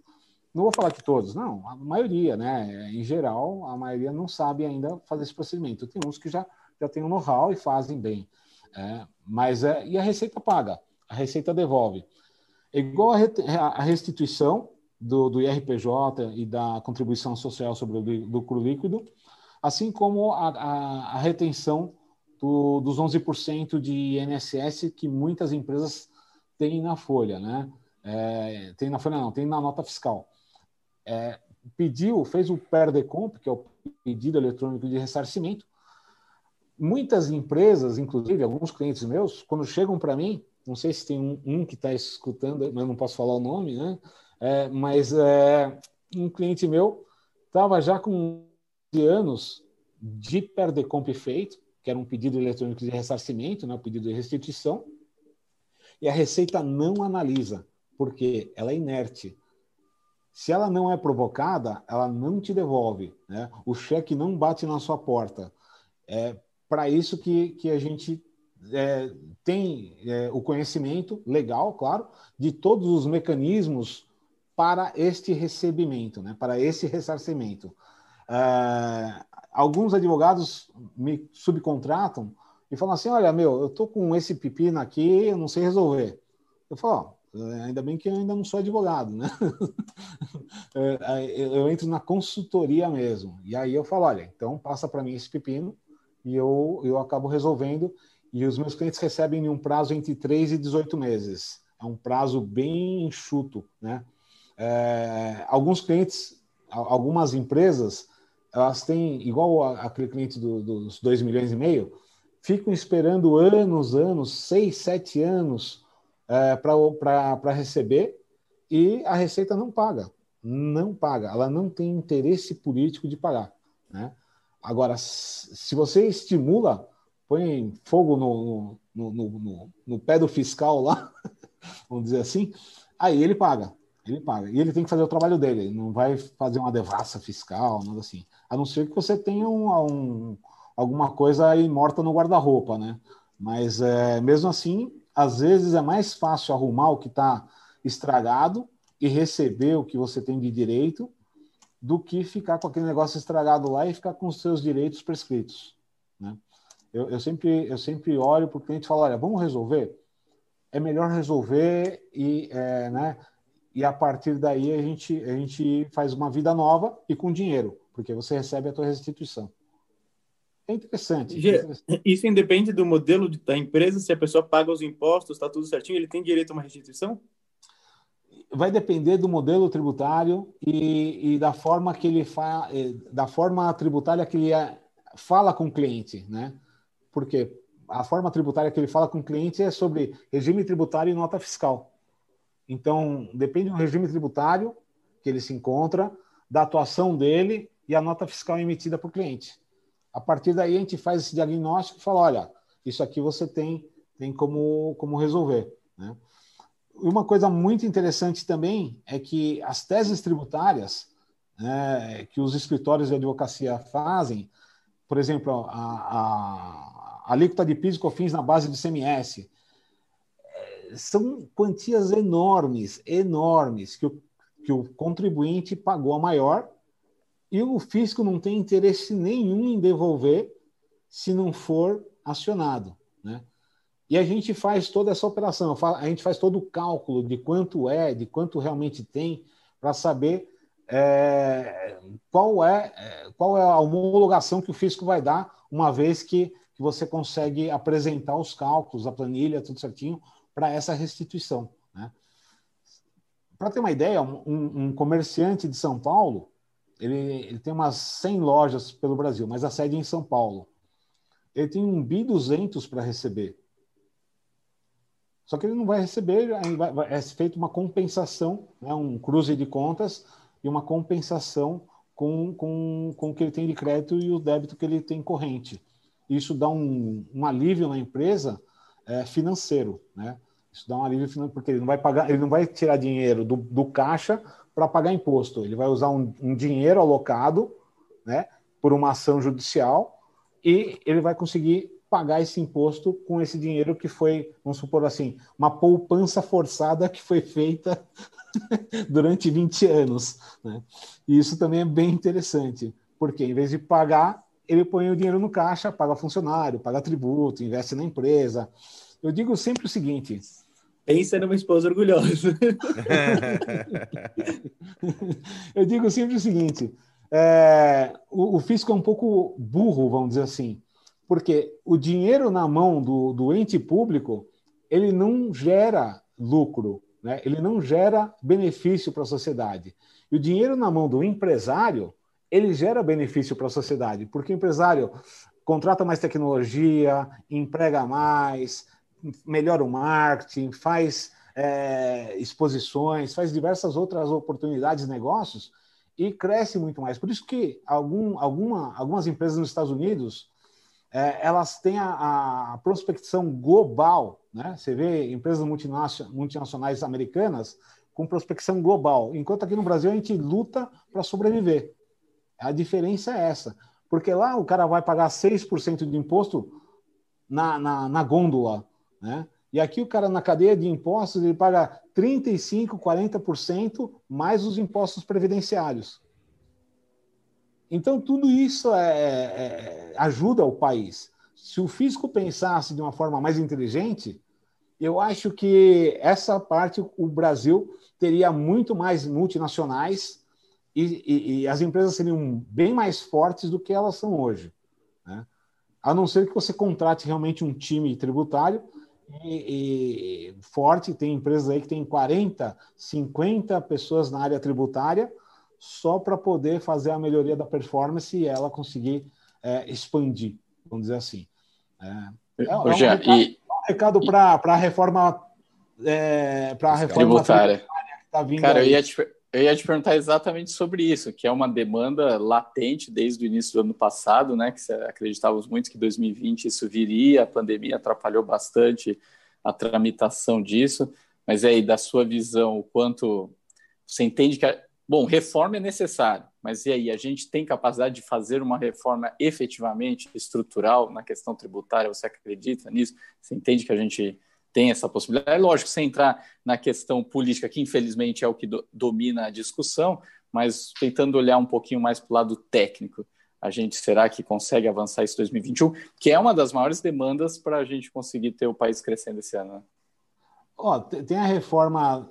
Não vou falar que todos, não, a maioria, né? Em geral, a maioria não sabe ainda fazer esse procedimento. Tem uns que já, já têm o um know-how e fazem bem. É, mas é, e a Receita paga, a Receita devolve. É igual a restituição do, do IRPJ e da contribuição social sobre o lucro líquido, assim como a, a, a retenção do, dos 11% de INSS que muitas empresas têm na folha, né? É, tem na folha não, tem na nota fiscal. É, pediu, fez o PERDECOMP, que é o pedido eletrônico de ressarcimento. Muitas empresas, inclusive alguns clientes meus, quando chegam para mim, não sei se tem um, um que está escutando, mas não posso falar o nome, né? É, mas é, um cliente meu estava já com anos de PERDECOMP feito, que era um pedido eletrônico de ressarcimento, né, um pedido de restituição, e a Receita não analisa, porque ela é inerte. Se ela não é provocada, ela não te devolve. Né? O cheque não bate na sua porta. É para isso que, que a gente é, tem é, o conhecimento legal, claro, de todos os mecanismos para este recebimento, né? para esse ressarcimento. É, alguns advogados me subcontratam e falam assim: olha, meu, eu tô com esse pepino aqui, eu não sei resolver. Eu falo: ó, ainda bem que eu ainda não sou advogado, né? <laughs> É, eu entro na consultoria mesmo. E aí eu falo: olha, então passa para mim esse pepino e eu, eu acabo resolvendo. E os meus clientes recebem em um prazo entre 3 e 18 meses. É um prazo bem enxuto, né? É, alguns clientes, algumas empresas, elas têm, igual aquele cliente do, dos 2 milhões e meio, ficam esperando anos, anos, seis, sete anos é, para receber e a Receita não paga. Não paga. Ela não tem interesse político de pagar. Né? Agora, se você estimula, põe fogo no, no, no, no, pé do fiscal lá, <laughs> vamos dizer assim, aí ele paga. Ele paga. E ele tem que fazer o trabalho dele. Não vai fazer uma devassa fiscal, nada assim. A não ser que você tenha um, um alguma coisa aí morta no guarda-roupa, né? Mas é, mesmo assim, às vezes é mais fácil arrumar o que está estragado e receber o que você tem de direito do que ficar com aquele negócio estragado lá e ficar com os seus direitos prescritos. Né? Eu, eu sempre, eu sempre olho para o cliente e falo, olha, vamos resolver? É melhor resolver e, é, né, e a partir daí a gente, a gente faz uma vida nova e com dinheiro, porque você recebe a tua restituição. É interessante. Isso independe do modelo da empresa, se a pessoa paga os impostos, está tudo certinho, ele tem direito a uma restituição? Vai depender do modelo tributário e, e da forma que ele fa, eh, da forma tributária que ele é, fala com o cliente, né? Porque a forma tributária que ele fala com o cliente é sobre regime tributário e nota fiscal. Então, depende do regime tributário que ele se encontra, da atuação dele e a nota fiscal emitida para o cliente. A partir daí, a gente faz esse diagnóstico e fala: olha, isso aqui você tem, tem como, como resolver. Né? Uma coisa muito interessante também é que as teses tributárias né, que os escritórios de advocacia fazem, por exemplo, a, a, a alíquota de PIS e COFINS na base do CMS, são quantias enormes, enormes, que o, que o contribuinte pagou a maior e o fisco não tem interesse nenhum em devolver se não for acionado. Né? E a gente faz toda essa operação, a gente faz todo o cálculo de quanto é, de quanto realmente tem, para saber é, qual, é, é, qual é a homologação que o fisco vai dar, uma vez que, que você consegue apresentar os cálculos, a planilha, tudo certinho, para essa restituição. Né? Para ter uma ideia, um, um, comerciante de São Paulo, ele, ele, tem umas 100 lojas pelo Brasil, mas a sede é em São Paulo. Ele tem um bi 200 para receber. Só que ele não vai receber, é feita uma compensação, né, um cruze de contas e uma compensação com, com, com o que ele tem de crédito e o débito que ele tem corrente. Isso dá um, um alívio na empresa é, financeiro, né? Isso dá um alívio financeiro, porque ele não vai pagar, ele não vai tirar dinheiro do, do caixa para pagar imposto. Ele vai usar um, um dinheiro alocado, né, por uma ação judicial e ele vai conseguir pagar esse imposto com esse dinheiro que foi, vamos supor assim, uma poupança forçada que foi feita <laughs> durante 20 anos. Né? E isso também é bem interessante, porque em vez de pagar, ele põe o dinheiro no caixa, paga funcionário, paga tributo, investe na empresa. Eu digo sempre o seguinte: Pensa numa esposa orgulhosa. <laughs> Eu digo sempre o seguinte: é, o, o, fisco é um pouco burro, vamos dizer assim, porque o dinheiro na mão do, do ente público ele não gera lucro, né? ele não gera benefício para a sociedade. E o dinheiro na mão do empresário ele gera benefício para a sociedade, porque o empresário contrata mais tecnologia, emprega mais, melhora o marketing, faz é, exposições, faz diversas outras oportunidades de negócios e cresce muito mais. Por isso que algum, alguma, algumas empresas nos Estados Unidos é, elas têm a, a, prospecção global, né? Você vê empresas multinacionais americanas com prospecção global, enquanto aqui no Brasil a gente luta para sobreviver. A diferença é essa, porque lá o cara vai pagar 6% de imposto na, na, na gôndola né? E aqui o cara na cadeia de impostos ele paga 35, 40% mais os impostos previdenciários. Então tudo isso é, é, ajuda o país. Se o fisco pensasse de uma forma mais inteligente, eu acho que essa parte o Brasil teria muito mais multinacionais e, e, e as empresas seriam bem mais fortes do que elas são hoje. Né? A não ser que você contrate realmente um time tributário e, e, forte, tem empresas aí que tem 40, 50 pessoas na área tributária só para poder fazer a melhoria da performance e ela conseguir é, expandir, vamos dizer assim. É, é, é um, recado, e, um recado para a reforma, é, reforma tributária. tributária que está vindo Cara, aí. eu ia te, eu ia te perguntar exatamente sobre isso, que é uma demanda latente desde o início do ano passado, né? Que acreditávamos muito que 2020 isso viria, a pandemia atrapalhou bastante a tramitação disso. Mas aí, da sua visão, o quanto você entende que a... bom, reforma é necessário, mas e aí, a gente tem capacidade de fazer uma reforma efetivamente estrutural na questão tributária? Você acredita nisso? Você entende que a gente tem essa possibilidade. É lógico, sem entrar na questão política, que infelizmente é o que do, domina a discussão, mas tentando olhar um pouquinho mais para o lado técnico. A gente será que consegue avançar isso em 2021, que é uma das maiores demandas para a gente conseguir ter o país crescendo esse ano? Oh, tem a reforma,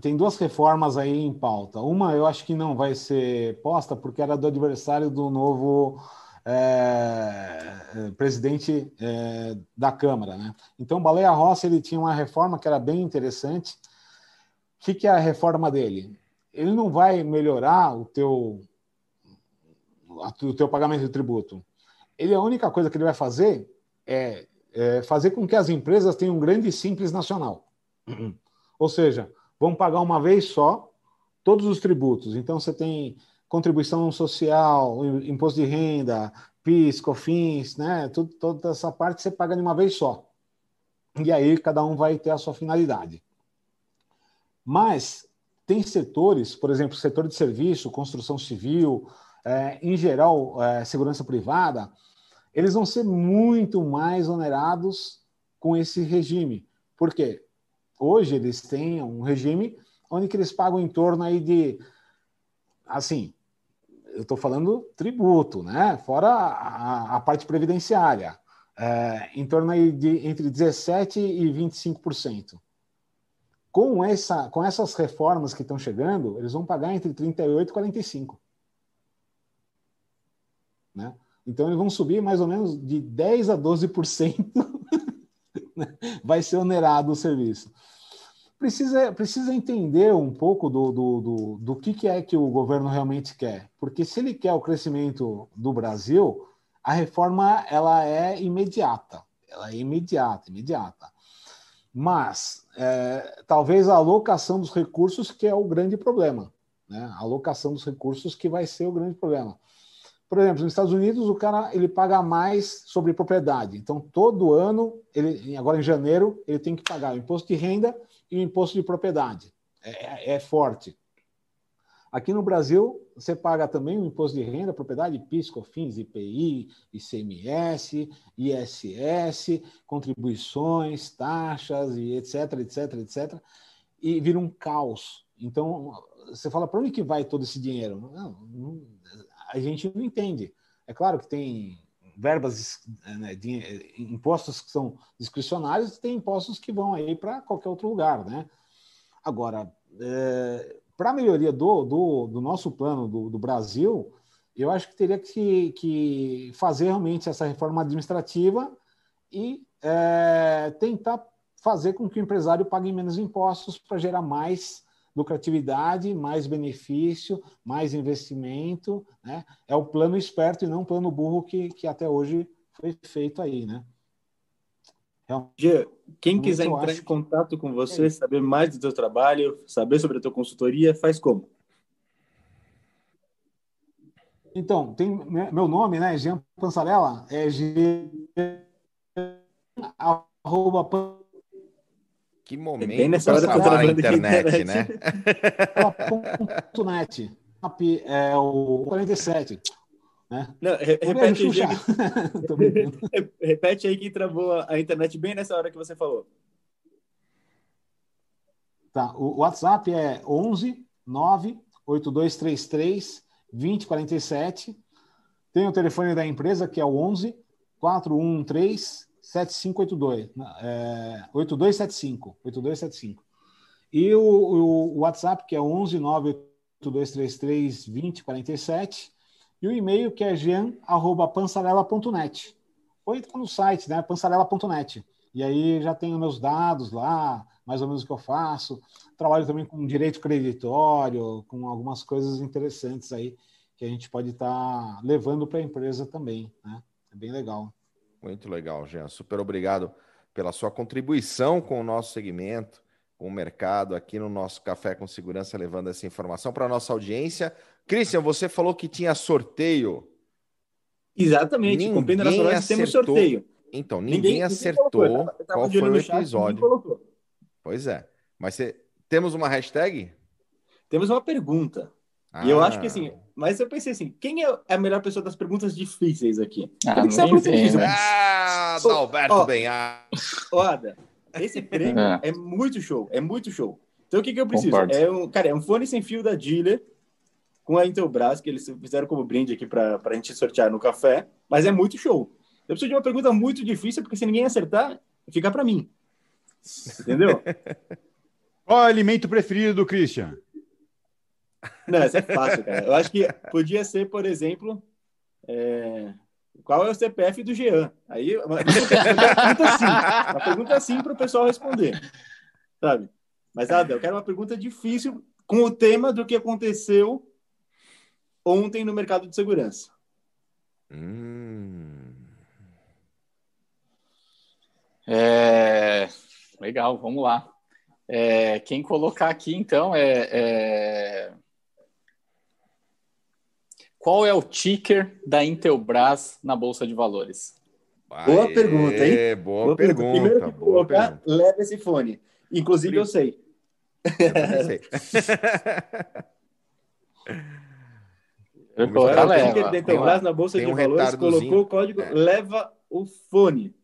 tem duas reformas aí em pauta. Uma eu acho que não vai ser posta porque era do adversário do novo é, é, presidente é, da Câmara. Né? Então, Baleia Rossi ele tinha uma reforma que era bem interessante. O que, que é a reforma dele? Ele não vai melhorar o teu, o teu pagamento de tributo. Ele, a única coisa que ele vai fazer é, é fazer com que as empresas tenham um grande e simples nacional. Ou seja, vão pagar uma vez só todos os tributos. Então, você tem contribuição social, imposto de renda, PIS, COFINS, né? Tudo, toda essa parte você paga de uma vez só. E aí cada um vai ter a sua finalidade. Mas tem setores, por exemplo, setor de serviço, construção civil, é, em geral, é, segurança privada, eles vão ser muito mais onerados com esse regime. Por quê? Hoje eles têm um regime onde eles pagam em torno aí de, assim, eu estou falando tributo, né? Fora a, a parte previdenciária, é, em torno de entre 17% e 25%. Com, essa, com essas reformas que estão chegando, eles vão pagar entre 38% e 45%. Né? Então, eles vão subir mais ou menos de 10% a 12%. <laughs> Né? Vai ser onerado o serviço precisa, precisa entender um pouco do, do, do, do que, que é que o governo realmente quer. Porque se ele quer o crescimento do Brasil, a reforma ela é imediata. Ela é imediata, imediata. Mas é, talvez a alocação dos recursos que é o grande problema. Né? A alocação dos recursos que vai ser o grande problema. Por exemplo, nos Estados Unidos, o cara ele paga mais sobre propriedade. Então, todo ano, ele, agora em janeiro, ele tem que pagar o imposto de renda e o imposto de propriedade. É, é forte. Aqui no Brasil, você paga também o imposto de renda, propriedade, PIS, COFINS, IPI, ICMS, ISS, contribuições, taxas e etc, etc, etc. E vira um caos. Então, você fala, para onde que vai todo esse dinheiro? Não, não, a gente não entende. É claro que tem verbas, né, de, impostos que são discricionários, tem impostos que vão aí para qualquer outro lugar, né? Agora, é, para a melhoria do, do, do, nosso plano do, do, Brasil, eu acho que teria que, que fazer realmente essa reforma administrativa e é, tentar fazer com que o empresário pague menos impostos para gerar mais lucratividade, mais benefício, mais investimento. Né? É o plano esperto e não o plano burro que, que até hoje foi feito aí. Né? Gia, quem quiser entrar em contato com você, é saber mais do seu trabalho, saber sobre a tua consultoria, faz como? Então, tem meu nome, né? Jean Pansarella, é G arroba que momento é bem nessa hora que eu tô internet, internet, né? net. É o 47. Né? Não, re repete, aí, <laughs> repete aí que travou a internet bem nessa hora que você falou. Tá, o WhatsApp é 11 98233 2047. Tem o telefone da empresa que é o 11 413 7582, é, 8275, 8275. E o, o, WhatsApp, que é 11 98233 2047, e o e-mail, que é jean.pansarela.net. Ou entra no site, né, pansarela.net. E aí já tenho meus dados lá, mais ou menos o que eu faço. Trabalho também com direito creditório, com algumas coisas interessantes aí que a gente pode estar tá levando para a empresa também, né? É bem legal. Muito legal, Jean. Super obrigado pela sua contribuição com o nosso segmento, com o mercado aqui no nosso Café com Segurança, levando essa informação para a nossa audiência. Christian, você falou que tinha sorteio. Exatamente. Ninguém com Pena Nacional temos sorteio. Então, ninguém, ninguém acertou ninguém tava qual foi o episódio. Pois é. Mas você... temos uma hashtag? Temos uma pergunta. Ah. E eu acho que assim, mas eu pensei assim, quem é a melhor pessoa das perguntas difíceis aqui? Ah, Tem que ser a pergunta difícil. Né? Ah, Alberto oh, Benhar. Oda, esse prêmio é. é. muito show, é muito show. Então o que, que eu preciso? É um, cara, é um fone sem fio da dealer com a Intelbras, que eles fizeram como brinde aqui para a gente sortear no café, mas é muito show. Eu preciso de uma pergunta muito difícil, porque se ninguém acertar, fica para mim. Entendeu? <laughs> Qual é o alimento preferido do Christian? Não, isso é fácil, cara. Eu acho que podia ser, por exemplo, é... qual é o CPF do Jean? Aí, uma pergunta assim, uma pergunta assim para o pessoal responder, sabe? Mas, Adel, eu quero uma pergunta difícil com o tema do que aconteceu ontem no mercado de segurança. Hum. É... Legal, vamos lá. É, quem colocar aqui, então, é, é, qual é o ticker da Intelbras na Bolsa de Valores? Boa pergunta, hein? Boa, boa pergunta. Primeiro que boa colocar, pergunta. leva esse fone. Inclusive, eu sei. Eu sei. <laughs> eu colocar, o ticker da Intelbras na Bolsa de um Valores colocou o código é. leva o fone.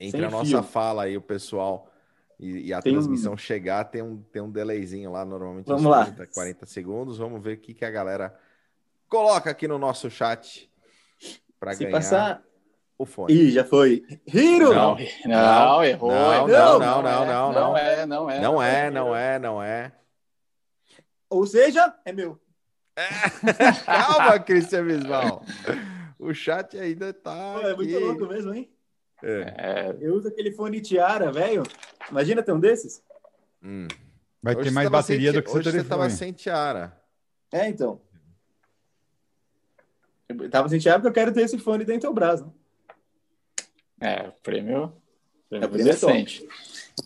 Entre a nossa fio. fala aí, o pessoal e, e a tem transmissão um... chegar, tem um, tem um delayzinho lá, normalmente Vamos 30, lá. 40 segundos. Vamos ver o que, que a galera Coloca aqui no nosso chat para ganhar passar... o fone. Ih, já foi. Hiro! Não, não, errou. Não, não, não, não, não, não. é, não é. Não é, não é, não é. Ou seja, é meu. É. <laughs> Calma, Cristian Bisbal. O chat ainda tá. Pô, é muito aqui. louco mesmo, hein? É. Eu uso aquele fone tiara, velho. Imagina ter um desses. Hum. Vai hoje ter mais bateria do que hoje você tava sem tiara. É, então. Eu tava sentindo porque eu quero ter esse fone da Intelbras, né? É, o prêmio, prêmio, é, prêmio decente.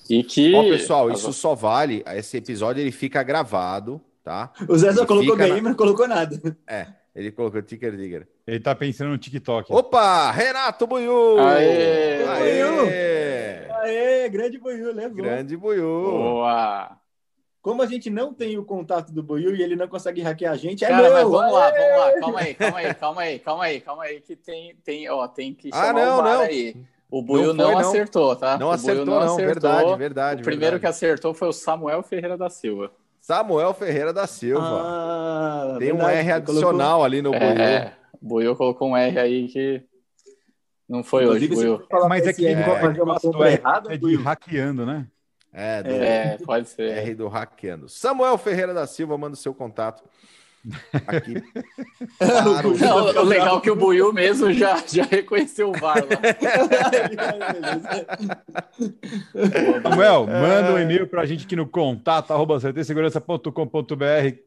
E que. Ó, pessoal, isso só vale. Esse episódio ele fica gravado, tá? O Zé só ele colocou game, na... mas não colocou nada. É. Ele colocou Ticker Digger. Ele tá pensando no TikTok. Opa! Renato Buiu! Aê! Aê! Aê, grande Boiú, levou. Grande Buiu! Boa! Como a gente não tem o contato do Boiú e ele não consegue hackear a gente, é Cara, mas meu. vamos lá, vamos lá. Calma aí, calma aí, calma aí, calma aí, calma aí, que tem, tem, ó, tem que Ah, chamar não, o não. aí. O Buiu Não não, foi, não. acertou, tá? Não acertou, não. Verdade, verdade. O primeiro que acertou foi o Samuel Ferreira da Silva. Samuel Ferreira da Silva. Ah, Tem um verdade, R colocou- adicional ali no Buiu. É, o Buiu colocou um R aí que não foi hoje, Inclusive, se Buiu. Mas é que R ele pra fazer uma R errada, é de hackeando, né? É, do É, pode ser. R do hackeando. Samuel Ferreira da Silva, manda o seu contato aqui. <laughs> para o- Não, o legal é que o Buiu <laughs> mesmo já, já reconheceu o VAR lá. <laughs> Samuel, manda um e-mail para a gente aqui no contato arroba ctsegurança.com.br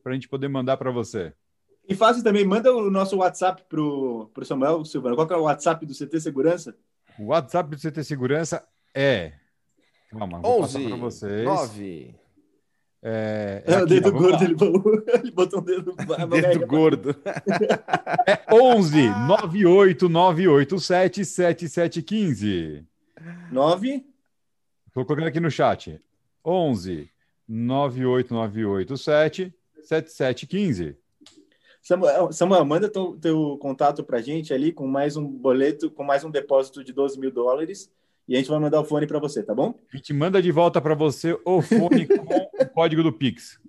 para a gente poder mandar para você. E fácil também, manda o nosso WhatsApp pro, pro Samuel Silvano. Qual que é o WhatsApp do CT Segurança? O WhatsApp do CT Segurança é. Calma, vou passar 11 para vocês. 9 É, É, o aqui, dedo ó, vamos gordo, ele botou, <laughs> ele botou um dedo. <laughs> dedo gordo. É 11 98987 7715. 9. Estou colocando aqui no chat. 11 98987 7715. Samuel, Samuel, manda teu, teu contato pra gente ali com mais um boleto, com mais um depósito de 12 mil dólares. E a gente vai mandar o fone pra você, tá bom? A gente manda de volta para você o fone com o <laughs> código do Pix.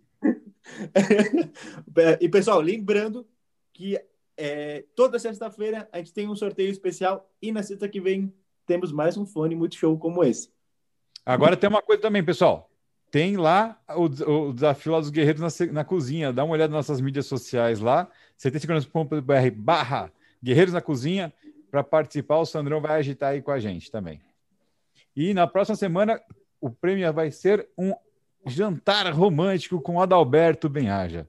e pessoal, lembrando que é, toda sexta-feira a gente tem um sorteio especial e na sexta que vem temos mais um fone muito show como esse. Agora tem uma coisa também, pessoal. Tem lá o, o desafio lá dos guerreiros na, na cozinha. Dá uma olhada nas nossas mídias sociais lá. ctsegurança.br barra guerreiros na cozinha. Para participar, o Sandrão vai agitar aí com a gente também. E na próxima semana, o prêmio vai ser um jantar romântico com Adalberto Benhaja.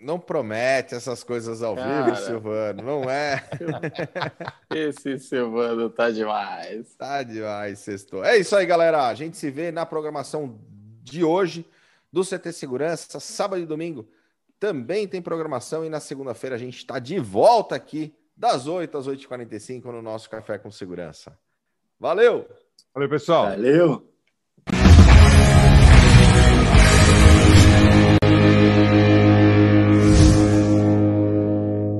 Não promete essas coisas ao Cara. vivo, Silvano. Não é. <laughs> Esse Silvano tá demais. Tá demais, sextou. É isso aí, galera. A gente se vê na programação de hoje do CT Segurança, sábado e domingo. Também tem programação e na segunda-feira a gente está de volta aqui das 8 às 8h45 no nosso Café com Segurança. Valeu! Valeu, pessoal. Valeu!